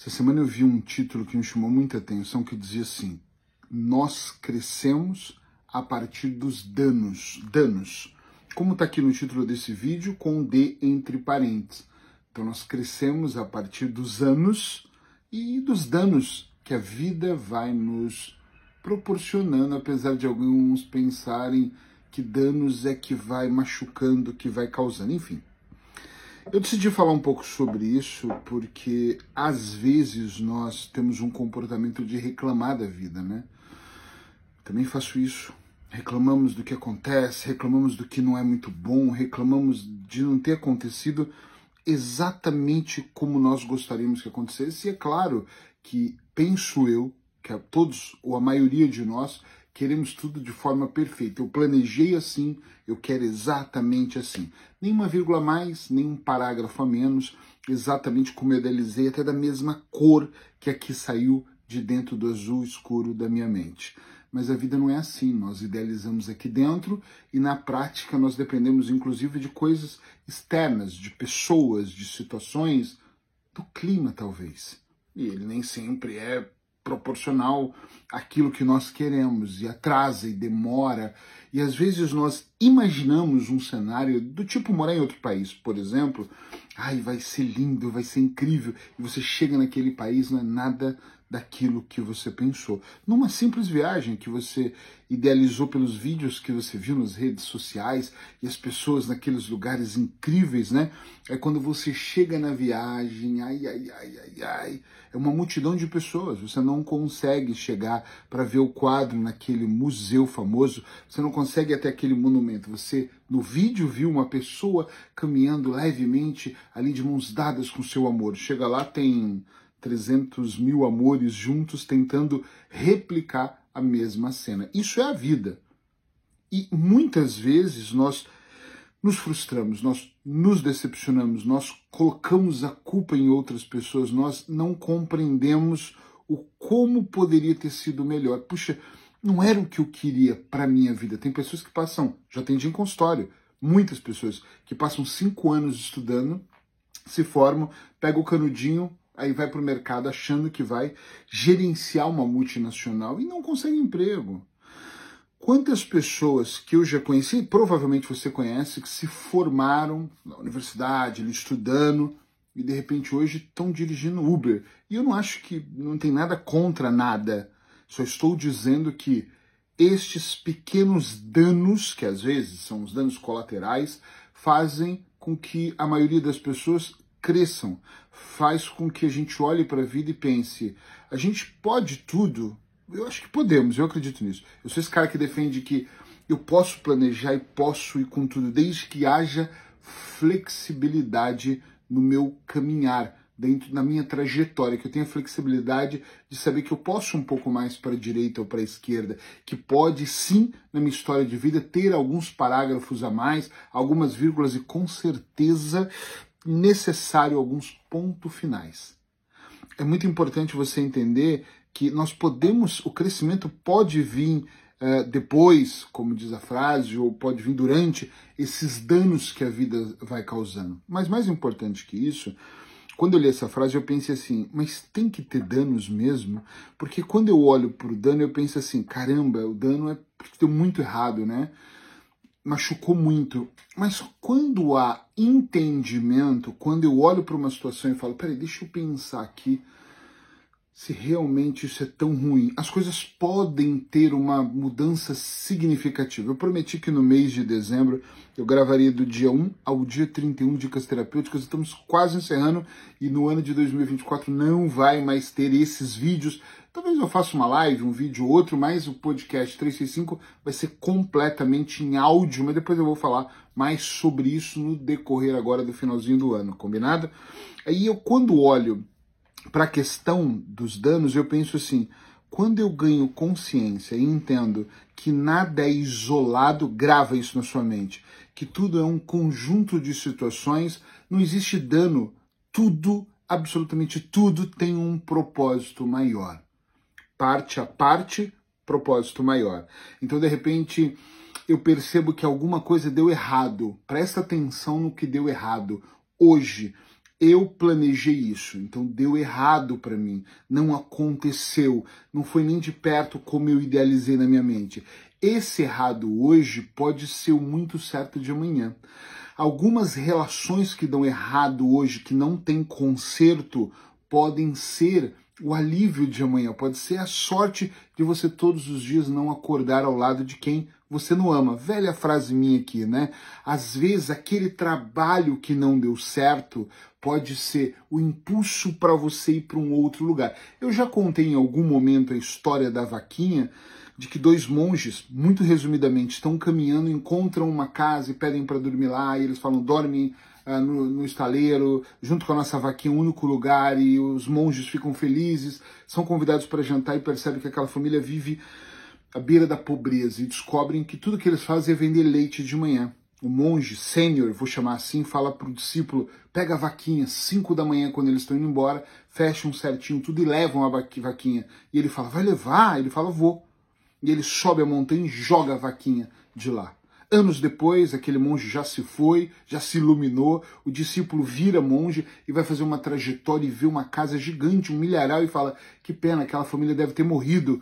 Essa semana eu vi um título que me chamou muita atenção que dizia assim: Nós crescemos a partir dos danos. Danos. Como está aqui no título desse vídeo, com D entre parênteses. Então nós crescemos a partir dos anos e dos danos que a vida vai nos proporcionando, apesar de alguns pensarem que danos é que vai machucando, que vai causando, enfim. Eu decidi falar um pouco sobre isso porque às vezes nós temos um comportamento de reclamar da vida, né? Também faço isso. Reclamamos do que acontece, reclamamos do que não é muito bom, reclamamos de não ter acontecido exatamente como nós gostaríamos que acontecesse. E é claro que penso eu que a todos ou a maioria de nós queremos tudo de forma perfeita. Eu planejei assim, eu quero exatamente assim. Nem uma vírgula a mais, nem um parágrafo a menos, exatamente como eu idealizei, até da mesma cor que aqui saiu de dentro do azul escuro da minha mente. Mas a vida não é assim. Nós idealizamos aqui dentro e na prática nós dependemos inclusive de coisas externas, de pessoas, de situações, do clima talvez. E ele nem sempre é proporcional àquilo que nós queremos e atrasa e demora. E às vezes nós imaginamos um cenário do tipo morar em outro país, por exemplo. Ai, vai ser lindo, vai ser incrível. E você chega naquele país, não é nada daquilo que você pensou. Numa simples viagem que você idealizou pelos vídeos que você viu nas redes sociais e as pessoas naqueles lugares incríveis, né? É quando você chega na viagem, ai, ai, ai, ai, ai, é uma multidão de pessoas. Você não consegue chegar para ver o quadro naquele museu famoso, você não consegue até aquele monumento. Você, no vídeo, viu uma pessoa caminhando levemente ali de mãos dadas com seu amor. Chega lá, tem 300 mil amores juntos tentando replicar a mesma cena. Isso é a vida. E muitas vezes nós nos frustramos, nós nos decepcionamos, nós colocamos a culpa em outras pessoas, nós não compreendemos o como poderia ter sido melhor. Puxa, não era o que eu queria para minha vida. Tem pessoas que passam, já atendi em consultório, muitas pessoas que passam cinco anos estudando, se formam, pegam o canudinho, aí vai para o mercado achando que vai gerenciar uma multinacional e não consegue emprego. Quantas pessoas que eu já conheci, provavelmente você conhece, que se formaram na universidade, estudando, e de repente hoje estão dirigindo Uber. E eu não acho que não tem nada contra nada. Só estou dizendo que estes pequenos danos, que às vezes são os danos colaterais, fazem com que a maioria das pessoas cresçam, faz com que a gente olhe para a vida e pense: a gente pode tudo? Eu acho que podemos, eu acredito nisso. Eu sou esse cara que defende que eu posso planejar e posso ir com tudo, desde que haja flexibilidade no meu caminhar, dentro da minha trajetória, que eu tenha flexibilidade de saber que eu posso um pouco mais para a direita ou para a esquerda, que pode sim, na minha história de vida, ter alguns parágrafos a mais, algumas vírgulas e com certeza necessário alguns pontos finais. É muito importante você entender que nós podemos, o crescimento pode vir uh, depois, como diz a frase, ou pode vir durante esses danos que a vida vai causando. Mas mais importante que isso, quando eu li essa frase, eu pensei assim, mas tem que ter danos mesmo? Porque quando eu olho para o dano, eu penso assim, caramba, o dano é porque deu muito errado, né? Machucou muito. Mas quando há entendimento, quando eu olho para uma situação e falo, peraí, deixa eu pensar aqui se realmente isso é tão ruim. As coisas podem ter uma mudança significativa. Eu prometi que no mês de dezembro eu gravaria do dia 1 ao dia 31 dicas terapêuticas. Estamos quase encerrando e no ano de 2024 não vai mais ter esses vídeos Talvez eu faça uma live, um vídeo ou outro, mas o podcast 365 vai ser completamente em áudio, mas depois eu vou falar mais sobre isso no decorrer agora do finalzinho do ano, combinado? Aí eu quando olho para a questão dos danos, eu penso assim, quando eu ganho consciência e entendo que nada é isolado, grava isso na sua mente, que tudo é um conjunto de situações, não existe dano, tudo, absolutamente tudo tem um propósito maior parte a parte, propósito maior. Então, de repente, eu percebo que alguma coisa deu errado. Presta atenção no que deu errado hoje. eu planejei isso, então deu errado para mim, não aconteceu, não foi nem de perto como eu idealizei na minha mente. Esse errado hoje pode ser o muito certo de amanhã. Algumas relações que dão errado hoje, que não tem conserto, podem ser o alívio de amanhã, pode ser a sorte de você todos os dias não acordar ao lado de quem você não ama. Velha frase minha aqui, né? Às vezes aquele trabalho que não deu certo pode ser o impulso para você ir para um outro lugar. Eu já contei em algum momento a história da vaquinha, de que dois monges, muito resumidamente, estão caminhando, encontram uma casa e pedem para dormir lá, e eles falam: dorme uh, no, no, estaleiro, junto com a nossa vaquinha, um único lugar, e os monges ficam felizes, são convidados para jantar e percebem que aquela família vive à beira da pobreza e descobrem que tudo que eles fazem é vender leite de manhã. O monge sênior, vou chamar assim, fala para o discípulo: pega a vaquinha, 5 da manhã, quando eles estão indo embora, fecham certinho tudo e levam a vaquinha. E ele fala: vai levar? Ele fala: vou. E ele sobe a montanha e joga a vaquinha de lá. Anos depois, aquele monge já se foi, já se iluminou, o discípulo vira monge e vai fazer uma trajetória e vê uma casa gigante, um milharal, e fala: que pena, aquela família deve ter morrido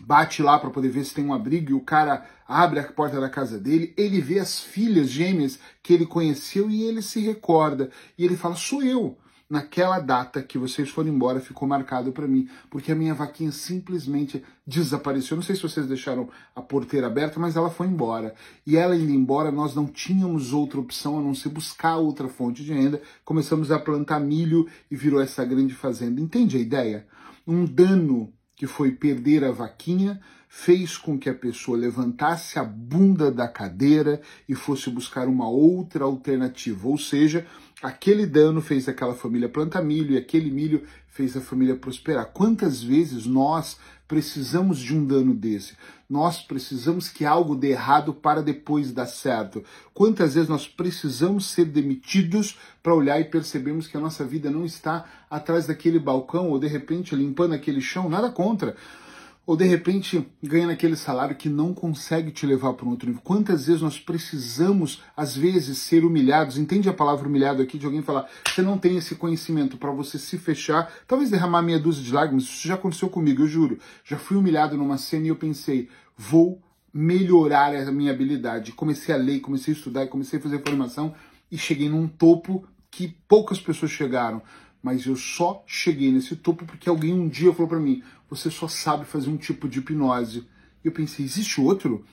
bate lá para poder ver se tem um abrigo e o cara abre a porta da casa dele, ele vê as filhas gêmeas que ele conheceu e ele se recorda e ele fala: "Sou eu". Naquela data que vocês foram embora ficou marcado para mim, porque a minha vaquinha simplesmente desapareceu. Não sei se vocês deixaram a porteira aberta, mas ela foi embora. E ela indo embora, nós não tínhamos outra opção a não ser buscar outra fonte de renda. Começamos a plantar milho e virou essa grande fazenda. Entende a ideia? Um dano que foi perder a vaquinha, fez com que a pessoa levantasse a bunda da cadeira e fosse buscar uma outra alternativa. Ou seja, aquele dano fez aquela família plantar milho e aquele milho fez a família prosperar. Quantas vezes nós precisamos de um dano desse? Nós precisamos que algo dê errado para depois dar certo. Quantas vezes nós precisamos ser demitidos para olhar e percebemos que a nossa vida não está atrás daquele balcão ou de repente limpando aquele chão? Nada contra ou de repente ganhando aquele salário que não consegue te levar para um outro nível. Quantas vezes nós precisamos, às vezes, ser humilhados? Entende a palavra humilhado aqui de alguém falar, você não tem esse conhecimento para você se fechar, talvez derramar meia dúzia de lágrimas. Isso já aconteceu comigo, eu juro. Já fui humilhado numa cena e eu pensei, vou melhorar a minha habilidade. Comecei a ler, comecei a estudar, comecei a fazer formação e cheguei num topo que poucas pessoas chegaram mas eu só cheguei nesse topo porque alguém um dia falou para mim: você só sabe fazer um tipo de hipnose. Eu pensei: existe outro?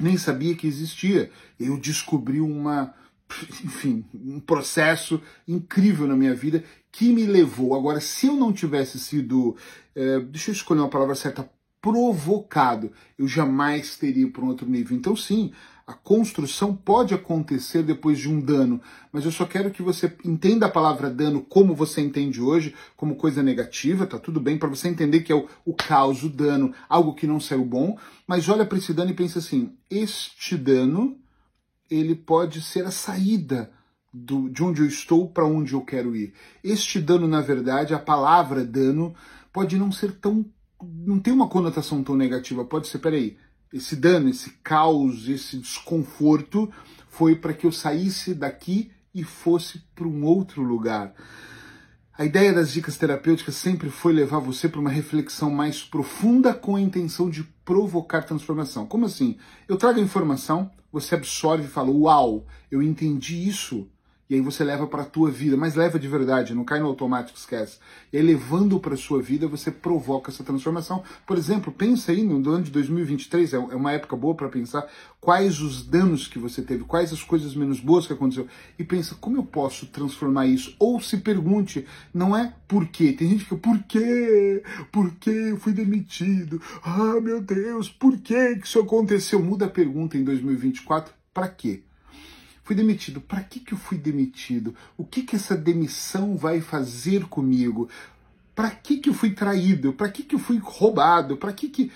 Nem sabia que existia. Eu descobri uma, enfim, um processo incrível na minha vida que me levou. Agora, se eu não tivesse sido, é, deixa eu escolher uma palavra certa, provocado, eu jamais teria para um outro nível. Então, sim, a construção pode acontecer depois de um dano, mas eu só quero que você entenda a palavra dano como você entende hoje, como coisa negativa, tá tudo bem, para você entender que é o, o caos, o dano, algo que não saiu bom, mas olha para esse dano e pensa assim: este dano, ele pode ser a saída do, de onde eu estou para onde eu quero ir. Este dano, na verdade, a palavra dano pode não ser tão. não tem uma conotação tão negativa, pode ser, peraí esse dano, esse caos, esse desconforto foi para que eu saísse daqui e fosse para um outro lugar. A ideia das dicas terapêuticas sempre foi levar você para uma reflexão mais profunda com a intenção de provocar transformação. Como assim? Eu trago a informação, você absorve e fala: Uau, eu entendi isso e aí você leva para a tua vida, mas leva de verdade, não cai no automático, esquece. E aí levando para a sua vida, você provoca essa transformação. Por exemplo, pensa aí no ano de 2023, é, é uma época boa para pensar quais os danos que você teve, quais as coisas menos boas que aconteceu e pensa como eu posso transformar isso? Ou se pergunte, não é por quê? Tem gente que por quê? Por que eu fui demitido? Ah, meu Deus, por que isso aconteceu? Muda a pergunta em 2024, para quê? Fui demitido. Para que, que eu fui demitido? O que, que essa demissão vai fazer comigo? Para que, que eu fui traído? Para que, que eu fui roubado? Para que que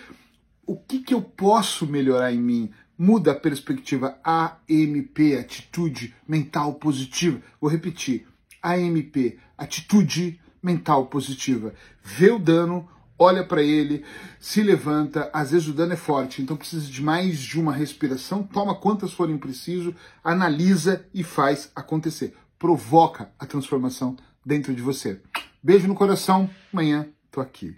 o que, que eu posso melhorar em mim? Muda a perspectiva. AMP, atitude mental positiva. Vou repetir. AMP, atitude mental positiva. Vê o dano, olha para ele, se levanta. Às vezes o dano é forte, então precisa de mais de uma respiração. Toma quantas forem preciso, analisa e faz acontecer. provoca a transformação dentro de você. Beijo no coração, amanhã tô aqui.